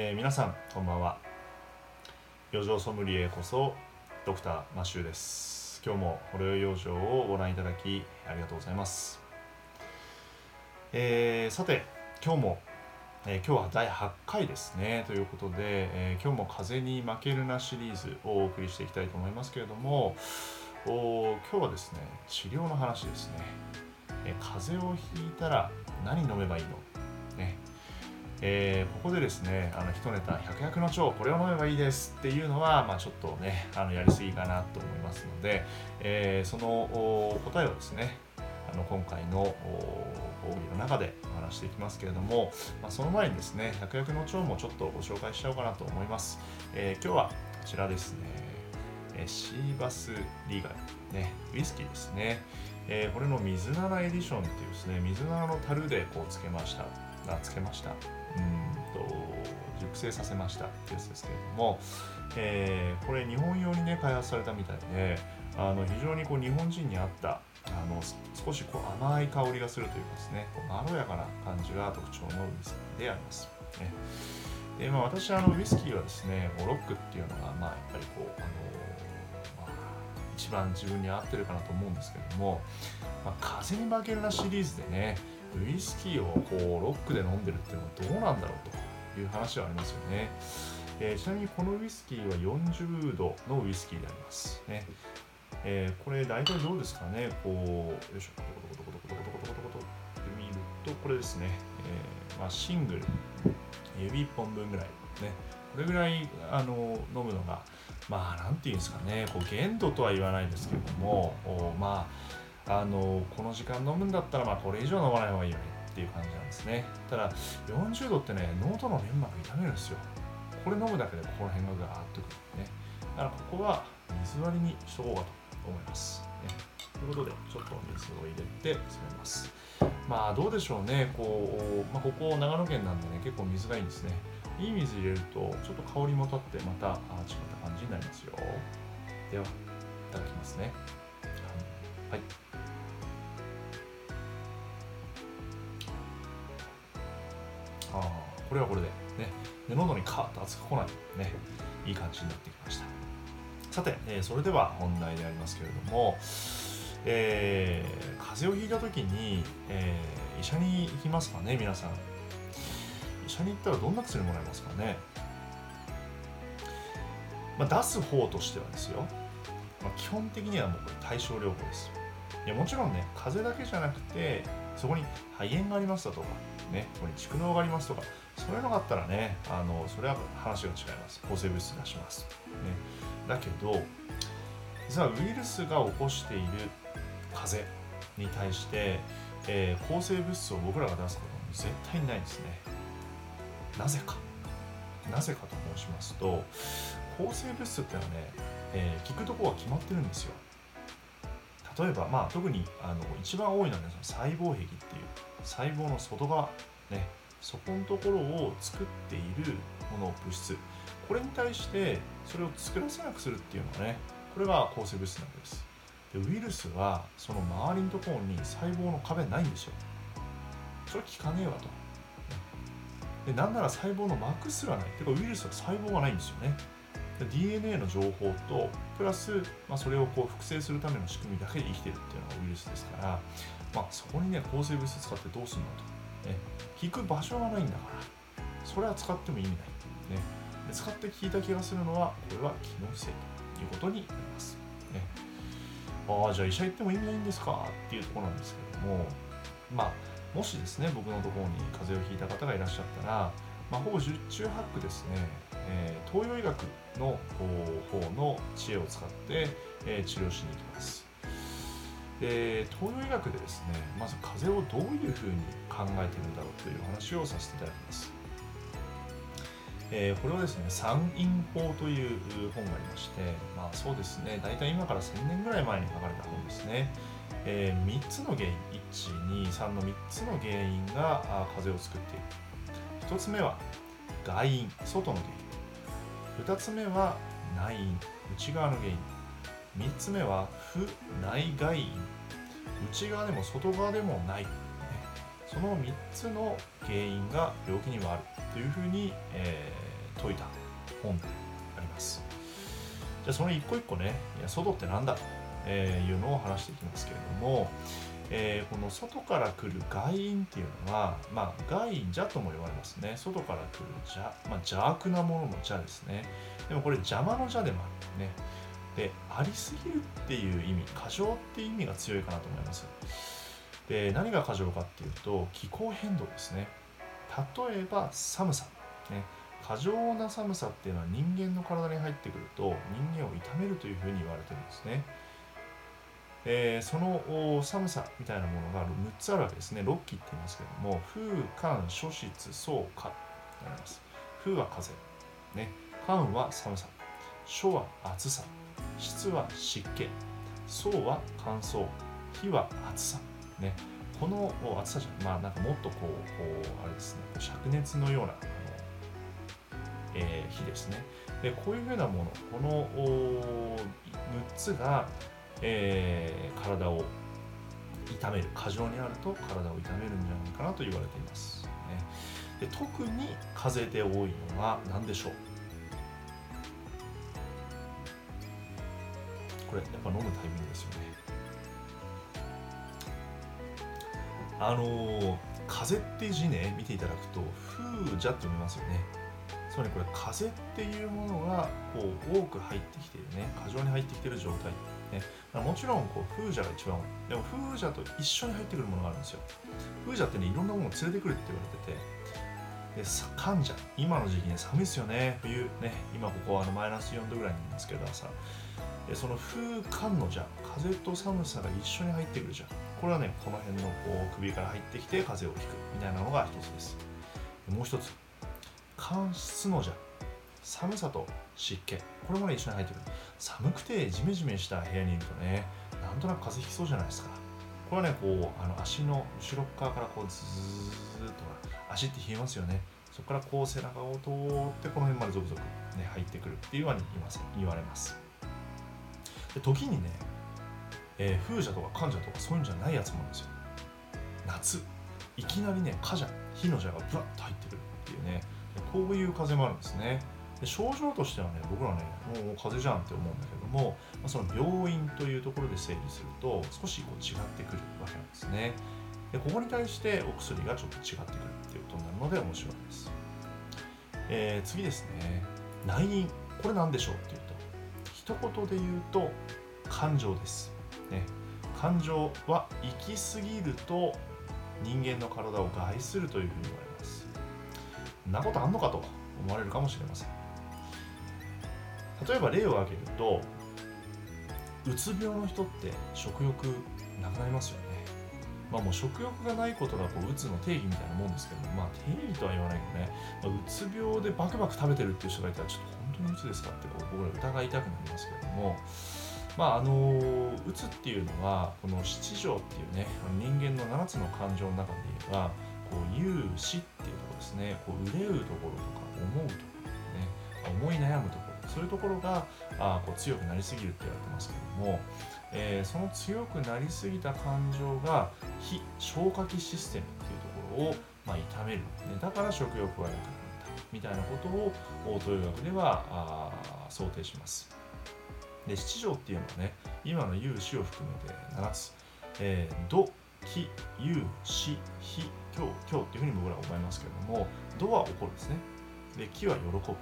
えー、皆さんこんばんは。余剰ソムリエこそドクターマシューです。今日もほろよい養生をご覧いただきありがとうございます、えー、さて今日も、えー、今日は第8回ですね。ということで、え今日も風に負けるなシリーズをお送りしていきたいと思いますけれどもお今日はですね治療の話ですね、え風邪をひいたら何飲めばいいの？ね。えー、ここでですねあの一ネタ百薬の腸これを飲めばいいですっていうのは、まあ、ちょっとねあのやりすぎかなと思いますので、えー、その答えをですねあの今回の講義の中でお話していきますけれども、まあ、その前にですね百薬の腸もちょっとご紹介しちゃおうかなと思います、えー、今日はこちらですね、えシーバスリーガル、ね、ウイスキーですね、えこれの水菜エディションっていうですね水菜の樽でこうつけました。あつけましたうんと熟成させましたってやつですけれども、えー、これ日本用にね開発されたみたいであの非常にこう日本人に合ったあの少しこう甘い香りがするというかですねまろやかな感じが特徴のウイスキーであります。ねでまあ、私あのウイスキーはですねロックっていうのが、まあ、やっぱりこうあの、まあ、一番自分に合ってるかなと思うんですけれども、まあ、風に負けるなシリーズでねウイスキーをこうロックで飲んでるっていうのはどうなんだろうという話はありますよね、えー、ちなみにこのウイスキーは40度のウイスキーであります、ね。えー、これ大体どうですかね。こうよいしょ。どこコトコトコトコトコトコトって見るとこれですね、えーまあ、シングル指1本分ぐらいねこれぐらいあの飲むのがまあ何て言うんですかねこう限度とは言わないですけれどもまああのこの時間飲むんだったらまあこれ以上飲まない方がいいよねっていう感じなんですね。ただ40度ってね喉の粘膜痛めるんですよ。これ飲むだけでここら辺がガーッとくるね。だからここは水割りにしとこうかと思います、ね、ということでちょっと水を入れて詰めます。まあどうでしょうね。こう、まあ、ここ長野県なんでね結構水がいいんですね。いい水入れるとちょっと香りも立ってまた違った感じになりますよ。ではいただきますね。あこれはこれでねで喉にカーッと熱くこないねいい感じになってきました。さて、えー、それでは本題でありますけれども、えー、風邪をひいた時に、えー、医者に行きますかね皆さん。医者に行ったらどんな薬もらえますかね、まあ、出す方としてはですよ、まあ、基本的にはもうこれ対症療法です。いやもちろんね風邪だけじゃなくてそこに肺炎がありましたとかね、ここに蓄膿がありますとか、そういうのがあったらね、あのそれは話が違います。抗生物質出します。ね、だけど、実はウイルスが起こしている風邪に対して、えー、抗生物質を僕らが出すことは絶対にないんですね。なぜか。なぜかと申しますと、抗生物質ってのはね、えー、効くとこは決まってるんですよ。例えば、まあ、特にあの一番多いのは、ね、その細胞壁っていう細胞の外側、ね、そこのところを作っているもの物質。これに対してそれを作らせなくするっていうのはねこれは抗生物質なわけです。でウイルスはその周りのところに細胞の壁ないんですよ。それ効かねえわと。でなんなら細胞の膜すらない。てかウイルスは細胞がないんですよね。DNA の情報とプラス、まあ、それをこう複製するための仕組みだけで生きてるっていうのがウイルスですから、まあ、そこにね抗生物質使ってどうすんのと、ね、効く場所がないんだから。それは使っても意味ない、ね、で使って効いた気がするのはこれは気のせいということになります、ね、ああじゃあ医者行っても意味ないんですか？っていうところなんですけれども。まあもしですね僕のところに風邪をひいた方がいらっしゃったら、まあ、ほぼ十中八九ですね。えー、東洋医学の方の知恵を使って、えー、治療しに行きます。で東洋医学でですねまず風邪をどういうふうに考えているんだろうという話をさせていただきます。えー、これはですね三陰法という本がありましてまあそうですね大体今から1000年ぐらい前に書かれた本ですね。えー、3つの原因123の3つの原因が風邪を作っている1つ目は外因外の原因2つ目は内因内側の原因3つ目は不内外因。内側でも外側でもない、その3つの原因が病気にはあるというふうに、え説いた本であります。じゃあその一個一個ね。いや外ってなんだというのを話していきますけれども、えー、この外から来る外因っていうのは、まあ、外因邪とも言われますね。外から来る邪、まあ、邪悪なものの邪ですね。でもこれ邪魔の邪でもあるね。でありすぎるっていう意味過剰っていう意味が強いかなと思います。で何が過剰かっていうと気候変動ですね。例えば寒さ、ね、過剰な寒さっていうのは人間の体に入ってくると人間を痛めるというふうに言われてるんですね。えー、その寒さみたいなものが6つあるわけですね。6期って言いますけども、風、寒、暑湿、燥、火となります。風は風、ね、寒は寒さ、暑は暑さ、湿は湿気、燥は乾燥、火は暑さ。ね、この暑さじゃ、まあなんかもっとこう、こうあれですね、灼熱のようなあの、えー、火ですね。で、こういうふうなもの、この6つが、えー、体を痛める。過剰にあると体を痛めるんじゃないかなと言われています、ね、で特に風邪で多いのは何でしょう？これやっぱ飲むタイミングですよね。あのー、風って字ね見ていただくと風邪って読みますよね。つまりこれ風っていうものがこう多く入ってきているね。過剰に入ってきている状態ね、もちろんこう風邪が一番でも風邪と一緒に入ってくるものがあるんですよ。風邪ってねいろんなものを連れてくるって言われてて。で患者。今の時期ね寒いですよね。冬ね今ここはあのマイナス4度ぐらいにいますけど朝。その風寒のじゃ風と寒さが一緒に入ってくるじゃこれはねこの辺のこう首から入ってきて風邪をひく。みたいなのが一つです。もう一つ。寒湿のじゃ寒さと湿気。これもね一緒に入ってくる。寒くてジメジメした部屋にいるとねなんとなく風邪ひきそうじゃないですか。これはねこうあの足の後ろ側からこうずーっと足って冷えますよねそこからこう背中を通ってこの辺まで続々ね入ってくるっていうように言います言われますで時にね、えー、風邪とか患者とかそういうんじゃないやつもあるんですよ。夏。いきなりね火邪火の邪がブラッと入ってくるっていうね。こういう風もあるんですね。で症状としてはね僕らねもう風邪じゃんって思うんだけども、まあ、その病院というところで整理すると少しこう違ってくるわけなんですね。でここに対してお薬がちょっと違ってくるっていうことになるので面白いです、えー、次ですね。内因。これ何でしょうっていう一言で言うと感情です、ね、感情は行き過ぎると人間の体を害するというふうに言われます。んなことあんのかと思われるかもしれません。例えば例を挙げるとうつ病の人って食欲なくなりますよね。まあもう食欲がないことがこううつの定義みたいなもんですけどまあ定義とは言わないけどね、まあ、うつ病でバクバク食べてるっていう人がいたらちょっと当にうつですかって僕ら疑いたくなりますけれどもまああのうつっていうのはこの七条っていうね人間の7つの感情の中で言えばこう有志っていうところですねこう憂うところとか思うところね思い悩むところそういうところがあこう強くなりすぎるって言われてますけれども、えー、その強くなりすぎた感情が非消化器システムっていうところを、まあ、痛める、ね、だから食欲がなくなる。みたいなことを東洋学では想定します。で七条っていうのはね今の有志を含めて7つ、えー、土気有志非今日今日っていうふうに僕らは覚えますけれども土は起こるですね。で気は喜ぶ。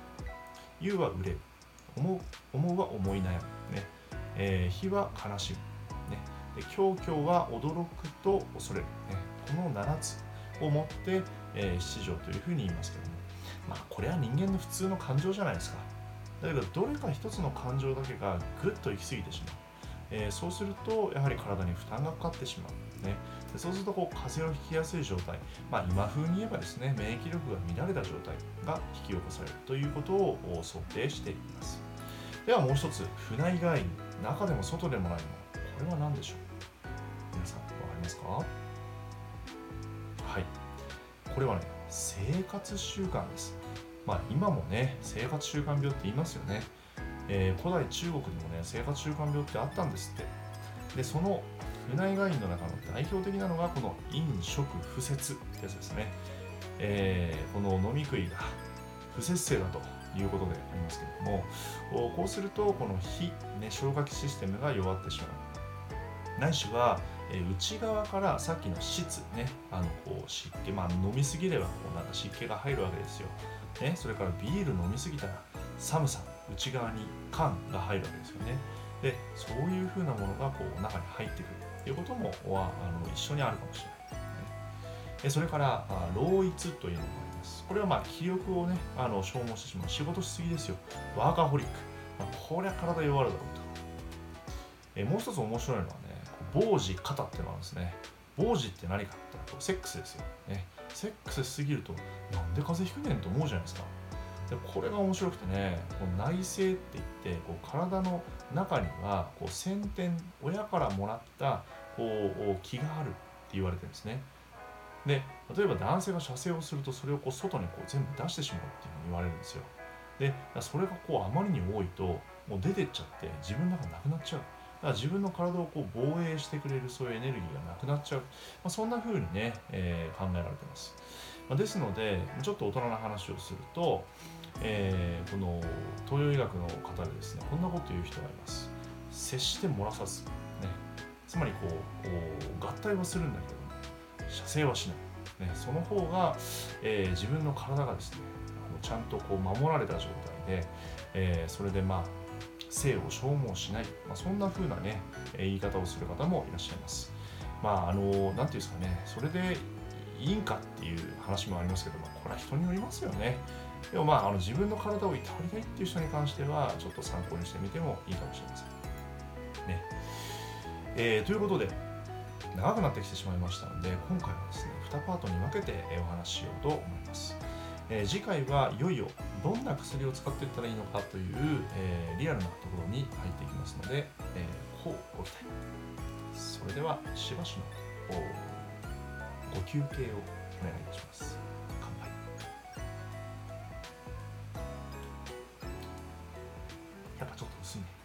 有は憂う思う思うは思い悩む、ね。えー、悲は悲しむ、ね、で狂狂は驚くと恐れる、ね、この7つをもって、えー、七条というふうに言いますけども、まあ、これは人間の普通の感情じゃないですか。だけどどれか一つの感情だけがぐっと行き過ぎてしまう、えー、そうするとやはり体に負担がかかってしまう、ね、でそうするとこう風邪をひきやすい状態、まあ、今風に言えばですね免疫力が乱れた状態が引き起こされるということを想定しています。ではもう一つ。船以外に中でも外でもないもの。これは何でしょう？皆さん分かりますか？はい。これはね生活習慣です。まあ今もね生活習慣病って言いますよね、えー、古代中国にもね生活習慣病ってあったんですって。でその船以外の中の代表的なのがこの飲食不節ってやつですね、えー、この飲み食いが不節制だということでありますけれどもこうするとこの非、ね、消化器システムが弱ってしまう。ないしはえ内側からさっきの質ねあのこう湿気まあ飲みすぎればこうなんか湿気が入るわけですよ、ね、それからビール飲みすぎたら寒さ内側に寒が入るわけですよね。でそういうふうなものがこう中に入ってくるということもはあの一緒にあるかもしれない、ね、それから老一というのがあります。これはまあ気力をねあの消耗してしまう。仕事しすぎですよ。ワーカホリック、まあ、こりゃ体弱るだろうと。えもう一つ面白いのはね傍子肩っていうのがあるんですね。傍子って何かってセックスですよ、ね、セックスすぎるとなんで風邪ひくねんと思うじゃないですか。でこれが面白くてね内政って言ってこう体の中にはこう先天親からもらったこう気があるって言われてるんですね。で例えば男性が射精をするとそれをこう外にこう全部出してしまうっていうふうに言われるんですよ。でそれがこうあまりに多いともう出てっちゃって自分の中なくなっちゃう。だから自分の体をこう防衛してくれるそういうエネルギーがなくなっちゃう、まあ、そんな風にね、えー、考えられてます、まあ、ですのでちょっと大人な話をすると、えー、この東洋医学の方でですねこんなこと言う人がいます。接して漏らさず、ね、つまりこう合体はするんだけども射精はしない、ね、その方が、えー、自分の体がですねちゃんとこう守られた状態で、えー、それでまあ性を消耗しない、まあ、そんな風なね、言い方をする方もいらっしゃいます。まあ、あの、なんていうんですかね、それでいいんかっていう話もありますけど、まあ、これは人によりますよね。でもまあ、あの自分の体をいたわりたいっていう人に関しては、ちょっと参考にしてみてもいいかもしれません。ね。えー、ということで、長くなってきてしまいましたので、今回はですね、2パートに分けてお話ししようと思います。えー、次回はいよいよどんな薬を使っていったらいいのかという、えー、リアルなところに入っていきますので、えー、こうご期待それではしばしのご休憩をお願いいたします。乾杯。やっぱちょっと薄いね。